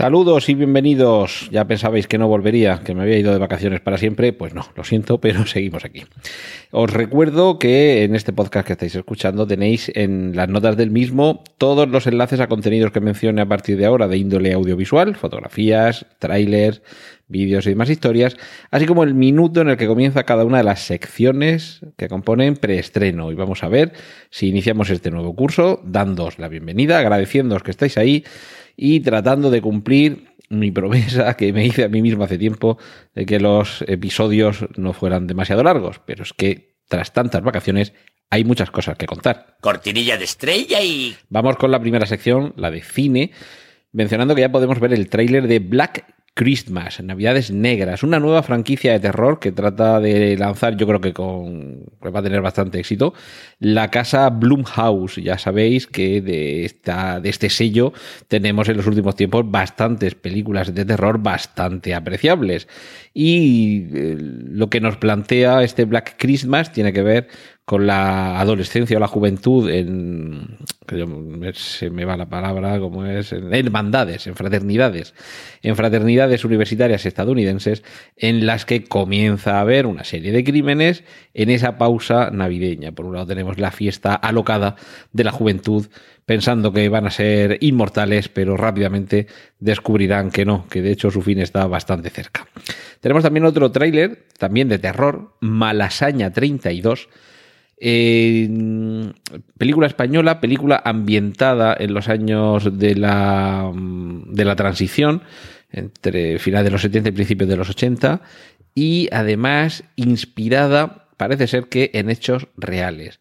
Saludos y bienvenidos. Ya pensabais que no volvería, que me había ido de vacaciones para siempre. Pues no, lo siento, pero seguimos aquí. Os recuerdo que en este podcast que estáis escuchando tenéis en las notas del mismo todos los enlaces a contenidos que mencione a partir de ahora de índole audiovisual, fotografías, trailers, vídeos y demás historias, así como el minuto en el que comienza cada una de las secciones que componen preestreno. Y vamos a ver si iniciamos este nuevo curso, dándoos la bienvenida, agradeciéndoos que estáis ahí y tratando de cumplir mi promesa que me hice a mí mismo hace tiempo de que los episodios no fueran demasiado largos, pero es que tras tantas vacaciones hay muchas cosas que contar. Cortinilla de estrella y... Vamos con la primera sección, la de cine, mencionando que ya podemos ver el tráiler de Black Christmas, Navidades Negras, una nueva franquicia de terror que trata de lanzar, yo creo que con va a tener bastante éxito, la casa Blumhouse. Ya sabéis que de, esta, de este sello tenemos en los últimos tiempos bastantes películas de terror bastante apreciables. Y eh, lo que nos plantea este Black Christmas tiene que ver con la adolescencia o la juventud en se me va la palabra como es en hermandades, en fraternidades, en fraternidades universitarias estadounidenses en las que comienza a haber una serie de crímenes en esa pausa navideña. Por un lado tenemos la fiesta alocada de la juventud pensando que van a ser inmortales, pero rápidamente descubrirán que no, que de hecho su fin está bastante cerca. Tenemos también otro tráiler, también de terror, Malasaña 32, película española, película ambientada en los años de la, de la transición, entre finales de los 70 y principios de los 80, y además inspirada, parece ser que en hechos reales.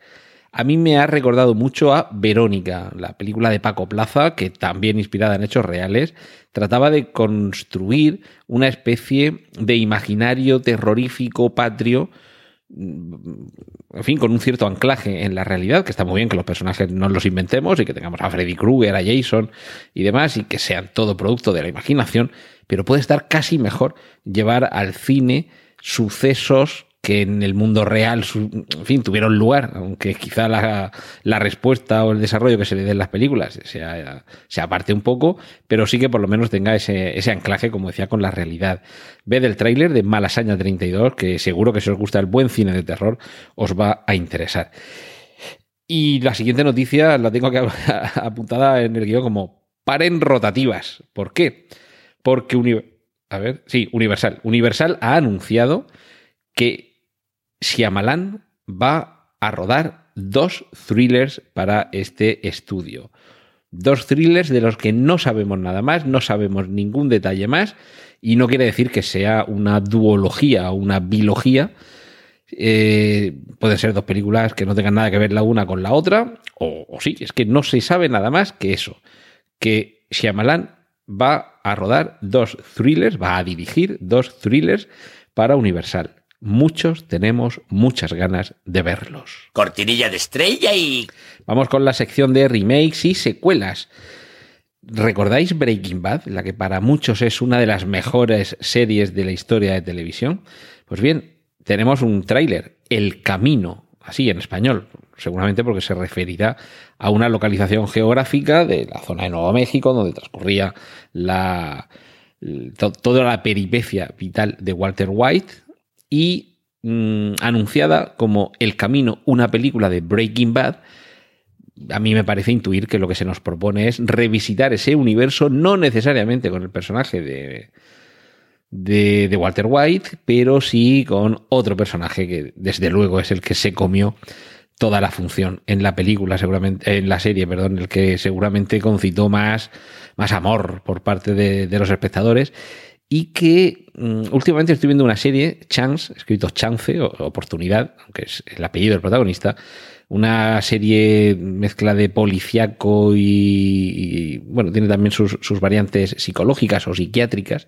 A mí me ha recordado mucho a Verónica, la película de Paco Plaza, que también inspirada en hechos reales, trataba de construir una especie de imaginario terrorífico patrio en fin, con un cierto anclaje en la realidad, que está muy bien que los personajes no los inventemos y que tengamos a Freddy Krueger, a Jason y demás, y que sean todo producto de la imaginación, pero puede estar casi mejor llevar al cine sucesos que en el mundo real, en fin, tuvieron lugar, aunque quizá la, respuesta o el desarrollo que se le dé en las películas se aparte un poco, pero sí que por lo menos tenga ese, anclaje, como decía, con la realidad. Ve del tráiler de Malasaña 32, que seguro que si os gusta el buen cine de terror, os va a interesar. Y la siguiente noticia la tengo que apuntada en el guion como paren rotativas. ¿Por qué? Porque, a ver, sí, Universal. Universal ha anunciado que Shyamalan va a rodar dos thrillers para este estudio. Dos thrillers de los que no sabemos nada más, no sabemos ningún detalle más, y no quiere decir que sea una duología o una bilogía. Eh, pueden ser dos películas que no tengan nada que ver la una con la otra, o, o sí, es que no se sabe nada más que eso, que Shyamalan va a rodar dos thrillers, va a dirigir dos thrillers para Universal muchos tenemos muchas ganas de verlos. Cortinilla de estrella y... Vamos con la sección de remakes y secuelas. ¿Recordáis Breaking Bad, la que para muchos es una de las mejores series de la historia de televisión? Pues bien, tenemos un tráiler, El Camino, así en español, seguramente porque se referirá a una localización geográfica de la zona de Nuevo México, donde transcurría la, toda la peripecia vital de Walter White, y mm, anunciada como El Camino, una película de Breaking Bad, a mí me parece intuir que lo que se nos propone es revisitar ese universo, no necesariamente con el personaje de, de, Walter White, pero sí con otro personaje que desde luego es el que se comió toda la función en la película, seguramente, en la serie, perdón, el que seguramente concitó más, más amor por parte de, de los espectadores y que mm, últimamente estoy viendo una serie, Chance, escrito Chance, o Oportunidad, aunque es el apellido del protagonista, una serie mezcla de policiaco y, bueno, tiene también sus, variantes psicológicas o psiquiátricas,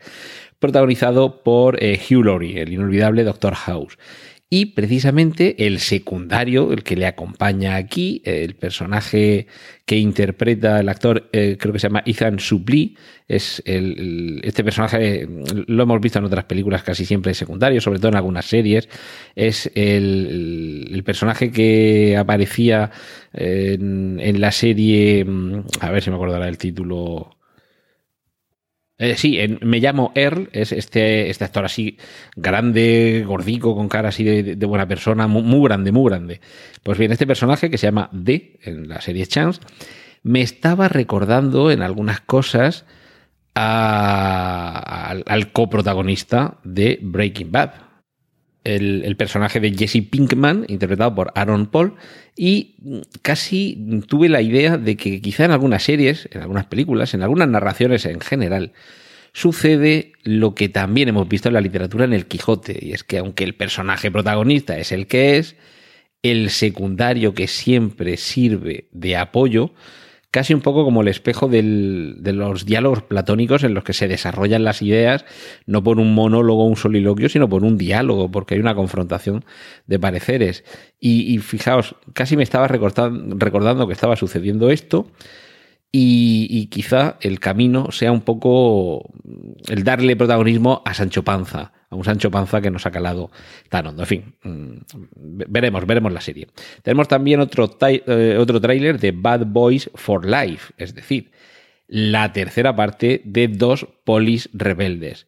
protagonizado por eh, Hugh Laurie, el inolvidable Doctor House. Y precisamente el secundario, el que le acompaña aquí, el personaje que interpreta el actor, eh, creo que se llama Ethan Suplee, es el, este personaje, lo hemos visto en otras películas casi siempre secundario, sobre todo en algunas series, es el, personaje que aparecía en, en, la serie, a ver si me acordará el título, eh, sí, me llamo Earl, es este, este actor así grande, gordico, con cara así de, buena persona, muy, grande, muy grande. Pues bien, este personaje que se llama D en la serie Chance, me estaba recordando en algunas cosas a, al coprotagonista de Breaking Bad. El, personaje de Jesse Pinkman, interpretado por Aaron Paul, y casi tuve la idea de que quizá en algunas series, en algunas películas, en algunas narraciones en general, sucede lo que también hemos visto en la literatura en el Quijote, y es que aunque el personaje protagonista es el que es, el secundario que siempre sirve de apoyo, casi un poco como el espejo de los diálogos platónicos en los que se desarrollan las ideas, no por un monólogo un soliloquio, sino por un diálogo, porque hay una confrontación de pareceres. Y, y fijaos, casi me estaba recordando que estaba sucediendo esto. Y, y, quizá el camino sea un poco el darle protagonismo a Sancho Panza, a un Sancho Panza que nos ha calado tan hondo. En fin, veremos, veremos la serie. Tenemos también otro, eh, otro tráiler de Bad Boys for Life, es decir, la tercera parte de dos polis rebeldes.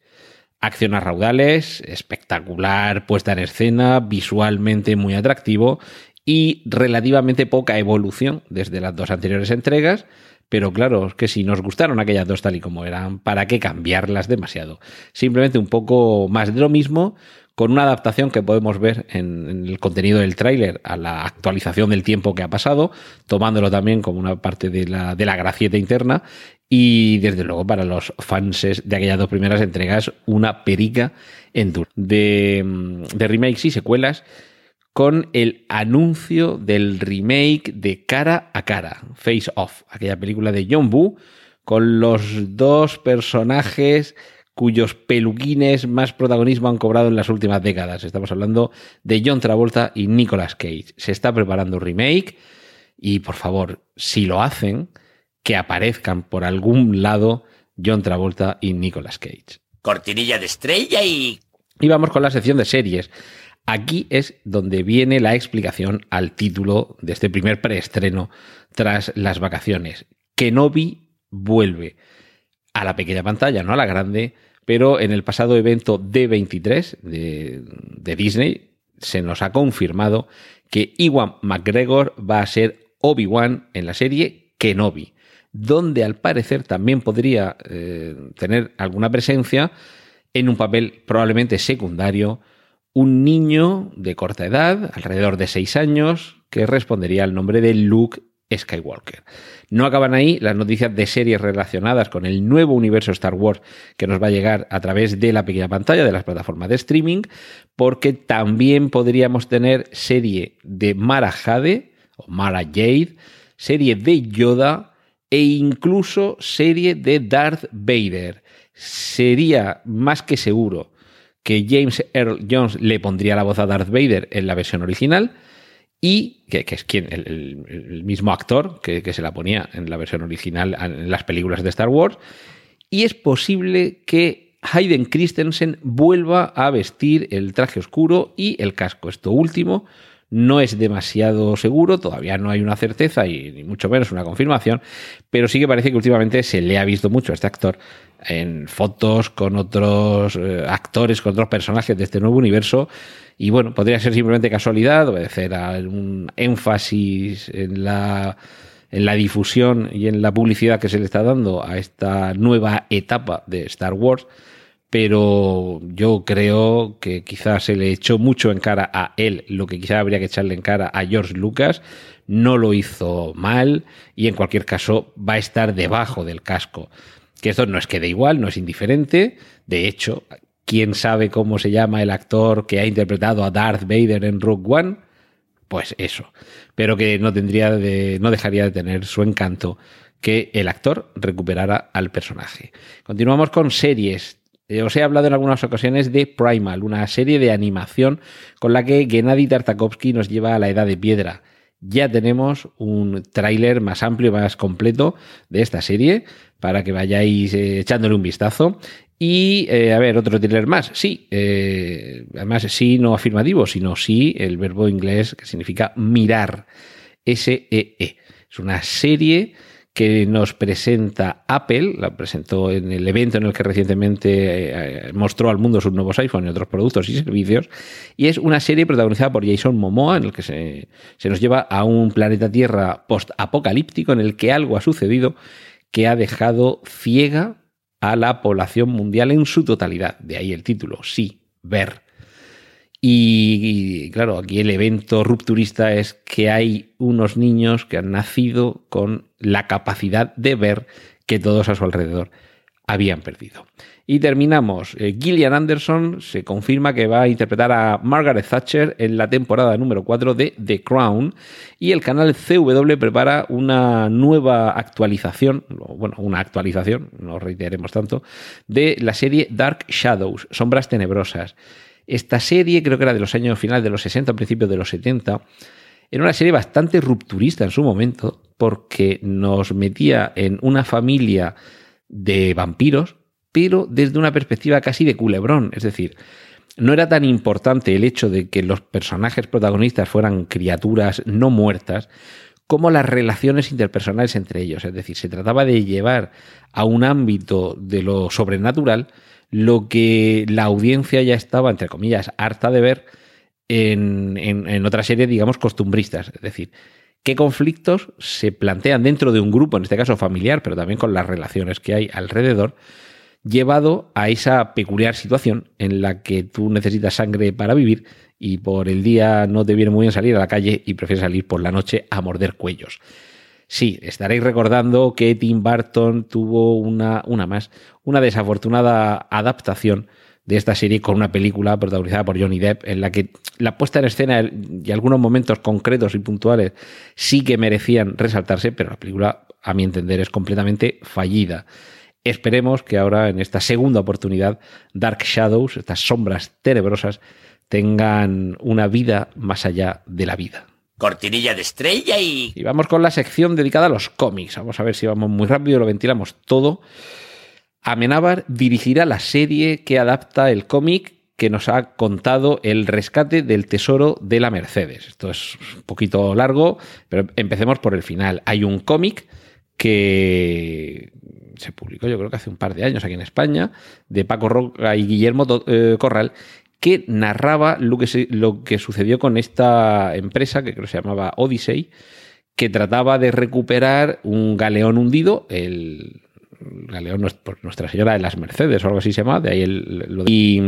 Acciones raudales, espectacular puesta en escena, visualmente muy atractivo y relativamente poca evolución desde las dos anteriores entregas pero claro, que si nos gustaron aquellas dos tal y como eran, ¿para qué cambiarlas demasiado? Simplemente un poco más de lo mismo, con una adaptación que podemos ver en, el contenido del tráiler a la actualización del tiempo que ha pasado, tomándolo también como una parte de la, de la gracieta interna. Y desde luego para los fans de aquellas dos primeras entregas, una perica en duro. De, de remakes y secuelas con el anuncio del remake de Cara a Cara, Face Off, aquella película de John Woo, con los dos personajes cuyos peluquines más protagonismo han cobrado en las últimas décadas. Estamos hablando de John Travolta y Nicolas Cage. Se está preparando un remake y, por favor, si lo hacen, que aparezcan por algún lado John Travolta y Nicolas Cage. Cortinilla de estrella y... Y vamos con la sección de series. Aquí es donde viene la explicación al título de este primer preestreno tras las vacaciones. Kenobi vuelve a la pequeña pantalla, no a la grande, pero en el pasado evento D23 de, de Disney se nos ha confirmado que Iwan McGregor va a ser Obi-Wan en la serie Kenobi, donde al parecer también podría eh, tener alguna presencia en un papel probablemente secundario un niño de corta edad, alrededor de 6 años, que respondería al nombre de Luke Skywalker. No acaban ahí las noticias de series relacionadas con el nuevo universo Star Wars que nos va a llegar a través de la pequeña pantalla de las plataformas de streaming, porque también podríamos tener serie de Mara Jade o Mara Jade, serie de Yoda e incluso serie de Darth Vader. Sería más que seguro que James Earl Jones le pondría la voz a Darth Vader en la versión original y que, es quien el mismo actor que, que, se la ponía en la versión original en las películas de Star Wars y es posible que Hayden Christensen vuelva a vestir el traje oscuro y el casco. Esto último no es demasiado seguro, todavía no hay una certeza y ni mucho menos una confirmación, pero sí que parece que últimamente se le ha visto mucho a este actor en fotos con otros eh, actores, con otros personajes de este nuevo universo. Y bueno, podría ser simplemente casualidad, obedecer a un énfasis en la, en la difusión y en la publicidad que se le está dando a esta nueva etapa de Star Wars. Pero yo creo que quizás se le echó mucho en cara a él lo que quizás habría que echarle en cara a George Lucas. No lo hizo mal y en cualquier caso va a estar debajo del casco que esto no es que de igual, no es indiferente. De hecho, ¿quién sabe cómo se llama el actor que ha interpretado a Darth Vader en Rogue One? Pues eso. Pero que no tendría no dejaría de tener su encanto que el actor recuperara al personaje. Continuamos con series. Eh, os he hablado en algunas ocasiones de Primal, una serie de animación con la que Gennady Tartakovsky nos lleva a la edad de piedra. Ya tenemos un tráiler más amplio, más completo de esta serie para que vayáis eh, echándole un vistazo. Y, eh, a ver, otro tráiler más. Sí, además sí no afirmativo, sino sí el verbo inglés que significa mirar. S-E-E. -E. Es una serie que nos presenta Apple, la presentó en el evento en el que recientemente eh, mostró al mundo sus nuevos iPhone y otros productos y servicios, y es una serie protagonizada por Jason Momoa, en el que se, se nos lleva a un planeta Tierra post-apocalíptico en el que algo ha sucedido que ha dejado ciega a la población mundial en su totalidad. De ahí el título, sí, ver. Y, claro, aquí el evento rupturista es que hay unos niños que han nacido con la capacidad de ver que todos a su alrededor habían perdido. Y terminamos. Eh, Gillian Anderson se confirma que va a interpretar a Margaret Thatcher en la temporada número 4 de The Crown. Y el canal CW prepara una nueva actualización, bueno, una actualización, no reiteremos tanto, de la serie Dark Shadows, Sombras Tenebrosas. Esta serie, creo que era de los años finales de los 60, principios de los 70, era una serie bastante rupturista en su momento, porque nos metía en una familia de vampiros, pero desde una perspectiva casi de culebrón. Es decir, no era tan importante el hecho de que los personajes protagonistas fueran criaturas no muertas, como las relaciones interpersonales entre ellos. Es decir, se trataba de llevar a un ámbito de lo sobrenatural lo que la audiencia ya estaba, entre comillas, harta de ver en, en, otra serie, digamos, costumbristas. Es decir, qué conflictos se plantean dentro de un grupo, en este caso familiar, pero también con las relaciones que hay alrededor, llevado a esa peculiar situación en la que tú necesitas sangre para vivir y por el día no te viene muy bien salir a la calle y prefieres salir por la noche a morder cuellos. Sí, estaréis recordando que Tim Burton tuvo una, una más, una desafortunada adaptación de esta serie con una película protagonizada por Johnny Depp, en la que la puesta en escena y algunos momentos concretos y puntuales sí que merecían resaltarse, pero la película, a mi entender, es completamente fallida. Esperemos que ahora, en esta segunda oportunidad, Dark Shadows, estas sombras tenebrosas, tengan una vida más allá de la vida cortinilla de estrella y... Y vamos con la sección dedicada a los cómics. Vamos a ver si vamos muy rápido, lo ventilamos todo. Amenábar dirigirá la serie que adapta el cómic que nos ha contado el rescate del tesoro de la Mercedes. Esto es un poquito largo, pero empecemos por el final. Hay un cómic que se publicó yo creo que hace un par de años aquí en España, de Paco Roca y Guillermo eh, Corral, que narraba lo que, lo que sucedió con esta empresa, que creo que se llamaba Odyssey, que trataba de recuperar un galeón hundido, el galeón Nuestra Señora de las Mercedes o algo así se llama, de ahí el, y,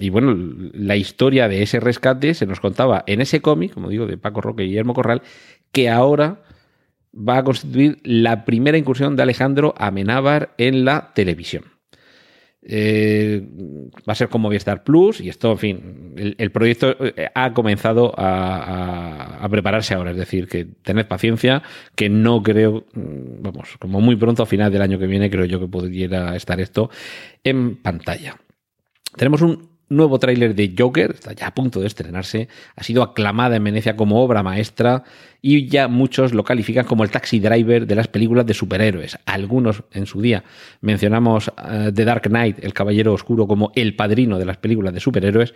y, bueno, la historia de ese rescate se nos contaba en ese cómic, como digo, de Paco Roque y Guillermo Corral, que ahora va a constituir la primera incursión de Alejandro Amenábar en la televisión. Eh, va a ser como Movistar Plus y esto, en fin, el, proyecto eh, ha comenzado a, prepararse ahora, es decir, que tened paciencia, que no creo, mm, vamos, como muy pronto a final del año que viene, creo yo que pudiera estar esto en pantalla. Tenemos un nuevo tráiler de Joker, está ya a punto de estrenarse, ha sido aclamada en Venecia como obra maestra y ya muchos lo califican como el taxi driver de las películas de superhéroes. Algunos en su día mencionamos uh, The Dark Knight, el Caballero Oscuro, como el padrino de las películas de superhéroes,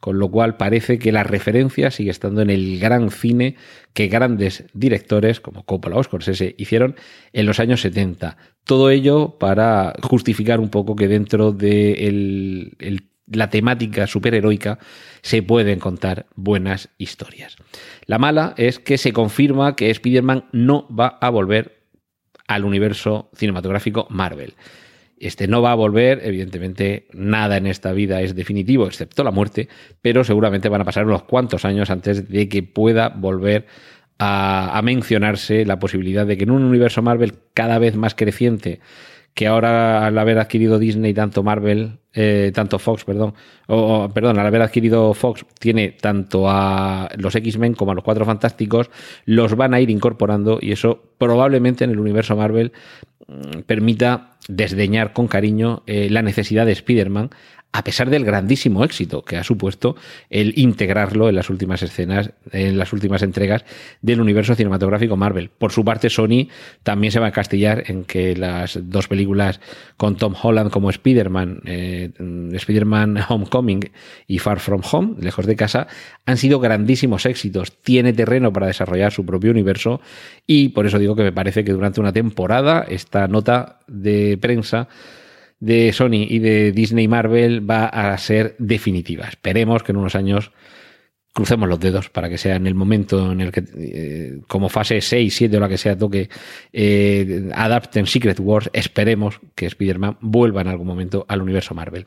con lo cual parece que la referencia sigue estando en el gran cine que grandes directores como Coppola o Scorsese hicieron en los años 70. Todo ello para justificar un poco que dentro de el la temática superheroica, se pueden contar buenas historias. La mala es que se confirma que Spider-Man no va a volver al universo cinematográfico Marvel. Este no va a volver, evidentemente nada en esta vida es definitivo, excepto la muerte, pero seguramente van a pasar unos cuantos años antes de que pueda volver a, a mencionarse la posibilidad de que en un universo Marvel cada vez más creciente, que ahora al haber adquirido Disney tanto Marvel eh, tanto Fox, perdón, o, perdón, al haber adquirido Fox, tiene tanto a los X-Men como a los Cuatro Fantásticos, los van a ir incorporando y eso probablemente en el universo Marvel mm, permita desdeñar con cariño eh, la necesidad de Spider-Man a pesar del grandísimo éxito que ha supuesto el integrarlo en las últimas escenas, en las últimas entregas del universo cinematográfico Marvel. Por su parte, Sony también se va a castillar en que las dos películas con Tom Holland como Spider-Man, eh, Spider-Man Homecoming y Far From Home, lejos de casa, han sido grandísimos éxitos. Tiene terreno para desarrollar su propio universo y por eso digo que me parece que durante una temporada esta nota de prensa de Sony y de Disney Marvel va a ser definitiva. Esperemos que en unos años crucemos los dedos para que sea en el momento en el que, eh, como fase 6, 7 o la que sea, toque, eh, adapten Secret Wars. Esperemos que Spider-Man vuelva en algún momento al universo Marvel.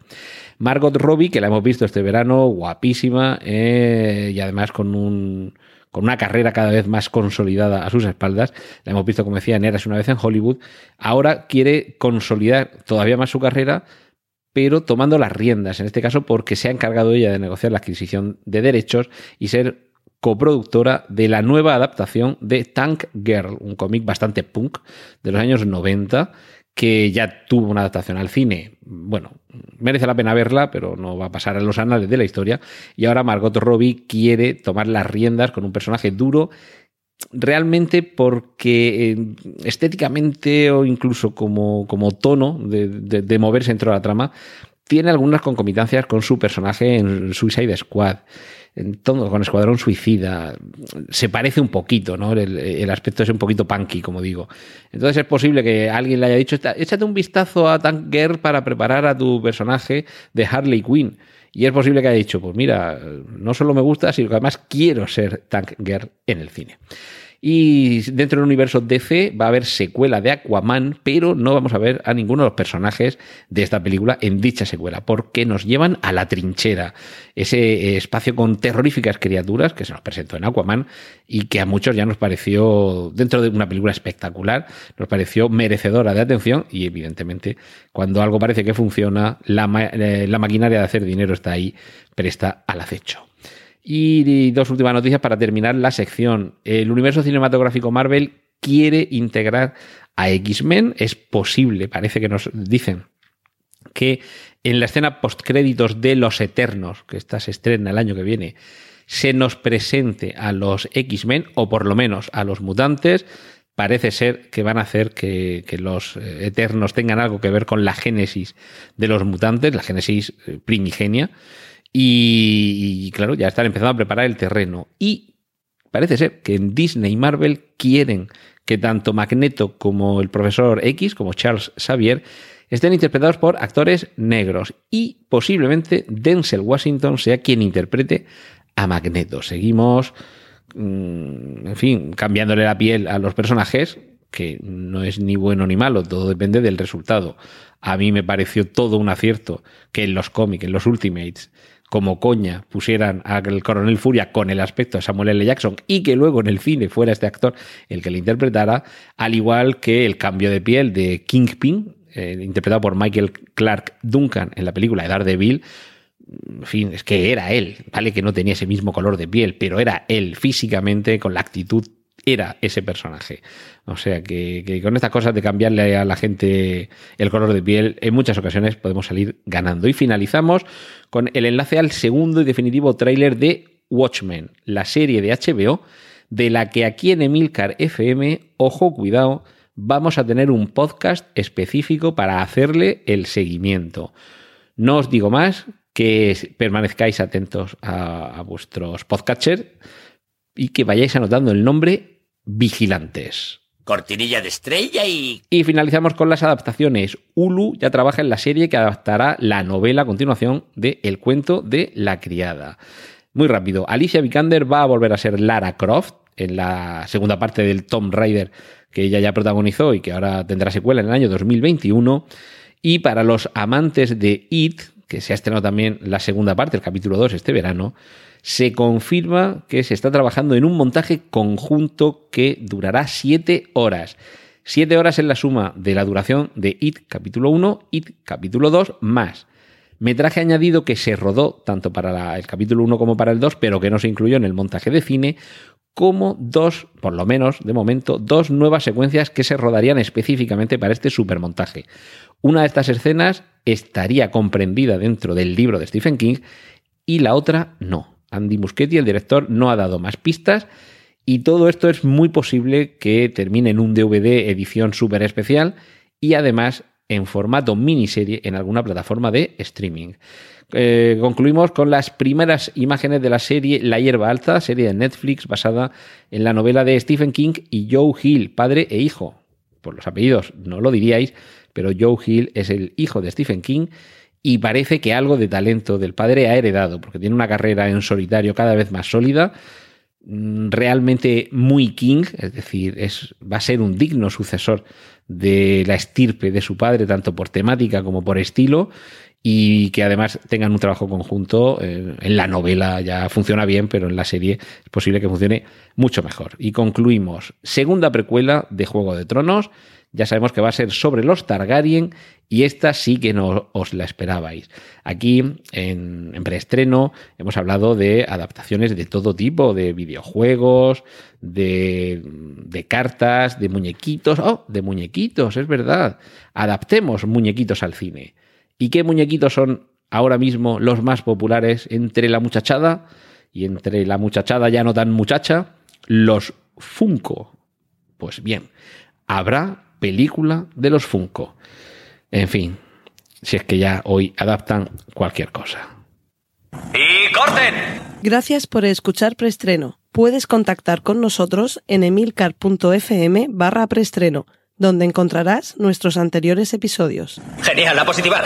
Margot Robbie, que la hemos visto este verano, guapísima eh, y además con un con una carrera cada vez más consolidada a sus espaldas. La hemos visto, como decía, en Eras una vez en Hollywood. Ahora quiere consolidar todavía más su carrera, pero tomando las riendas, en este caso porque se ha encargado ella de negociar la adquisición de derechos y ser coproductora de la nueva adaptación de Tank Girl, un cómic bastante punk de los años 90 que ya tuvo una adaptación al cine. Bueno, merece la pena verla, pero no va a pasar a los anales de la historia. Y ahora Margot Robbie quiere tomar las riendas con un personaje duro, realmente porque eh, estéticamente o incluso como, como tono de, de moverse dentro de la trama, tiene algunas concomitancias con su personaje en Suicide Squad todo, con Escuadrón Suicida. Se parece un poquito, ¿no? El, aspecto es un poquito punky, como digo. Entonces es posible que alguien le haya dicho, échate un vistazo a Tank Girl para preparar a tu personaje de Harley Quinn. Y es posible que haya dicho, pues mira, no solo me gusta, sino que además quiero ser Tank Girl en el cine. Y dentro del universo DC va a haber secuela de Aquaman, pero no vamos a ver a ninguno de los personajes de esta película en dicha secuela, porque nos llevan a la trinchera, ese espacio con terroríficas criaturas que se nos presentó en Aquaman y que a muchos ya nos pareció, dentro de una película espectacular, nos pareció merecedora de atención y evidentemente cuando algo parece que funciona, la, eh, la maquinaria de hacer dinero está ahí, presta al acecho. Y dos últimas noticias para terminar la sección. El universo cinematográfico Marvel quiere integrar a X-Men. Es posible, parece que nos dicen que en la escena postcréditos de Los Eternos, que esta se estrena el año que viene, se nos presente a los X-Men, o por lo menos a los mutantes. Parece ser que van a hacer que, que, los eh, Eternos tengan algo que ver con la génesis de los mutantes, la génesis eh, primigenia. Y, claro, ya están empezando a preparar el terreno. Y parece ser que en Disney y Marvel quieren que tanto Magneto como el profesor X, como Charles Xavier, estén interpretados por actores negros. Y posiblemente Denzel Washington sea quien interprete a Magneto. Seguimos, mm, en fin, cambiándole la piel a los personajes, que no es ni bueno ni malo, todo depende del resultado. A mí me pareció todo un acierto que en los cómics, en los Ultimates, como coña pusieran al coronel Furia con el aspecto de Samuel L. Jackson y que luego en el cine fuera este actor el que le interpretara, al igual que el cambio de piel de Kingpin, eh, interpretado por Michael Clark Duncan en la película de Daredevil, en fin, es que era él, vale que no tenía ese mismo color de piel, pero era él físicamente, con la actitud era ese personaje. O sea que, con estas cosas de cambiarle a la gente el color de piel, en muchas ocasiones podemos salir ganando. Y finalizamos con el enlace al segundo y definitivo tráiler de Watchmen, la serie de HBO, de la que aquí en Emilcar FM, ojo, cuidado, vamos a tener un podcast específico para hacerle el seguimiento. No os digo más, que permanezcáis atentos a, a vuestros podcatchers y que vayáis anotando el nombre Vigilantes. Cortinilla de estrella y... Y finalizamos con las adaptaciones. Hulu ya trabaja en la serie que adaptará la novela a continuación de El cuento de la criada. Muy rápido, Alicia Vikander va a volver a ser Lara Croft en la segunda parte del Tomb Raider que ella ya protagonizó y que ahora tendrá secuela en el año 2021. Y para los amantes de It, que se ha estrenado también la segunda parte, el capítulo 2 este verano, se confirma que se está trabajando en un montaje conjunto que durará siete horas. Siete horas es la suma de la duración de IT capítulo 1, IT capítulo 2 más Metraje añadido que se rodó tanto para el capítulo 1 como para el 2, pero que no se incluyó en el montaje de cine, como dos, por lo menos de momento, dos nuevas secuencias que se rodarían específicamente para este supermontaje. Una de estas escenas estaría comprendida dentro del libro de Stephen King y la otra no. Andy Muschietti, el director, no ha dado más pistas y todo esto es muy posible que termine en un DVD edición súper especial y además en formato miniserie en alguna plataforma de streaming. Eh, concluimos con las primeras imágenes de la serie La hierba alta, serie de Netflix basada en la novela de Stephen King y Joe Hill, padre e hijo. Por los apellidos no lo diríais, pero Joe Hill es el hijo de Stephen King y parece que algo de talento del padre ha heredado, porque tiene una carrera en solitario cada vez más sólida, mm, realmente muy King, es decir, va a ser un digno sucesor de la estirpe de su padre, tanto por temática como por estilo, y que además tengan un trabajo conjunto. eh, en la novela ya funciona bien, pero en la serie es posible que funcione mucho mejor. Y concluimos, segunda precuela de Juego de Tronos. Ya sabemos que va a ser sobre los Targaryen y esta sí que no os la esperabais. Aquí, en, en preestreno, hemos hablado de adaptaciones de todo tipo, de videojuegos, de, de cartas, de muñequitos. ¡Oh! De muñequitos, es verdad. Adaptemos muñequitos al cine. ¿Y qué muñequitos son ahora mismo los más populares entre la muchachada y entre la muchachada ya no tan muchacha? Los Funko. Pues bien, habrá película de los Funko. En fin, si es que ya hoy adaptan cualquier cosa. ¡Y corten! Gracias por escuchar Preestreno. Puedes contactar con nosotros en emilcar.fm barra preestreno, donde encontrarás nuestros anteriores episodios. Genial, la positivar.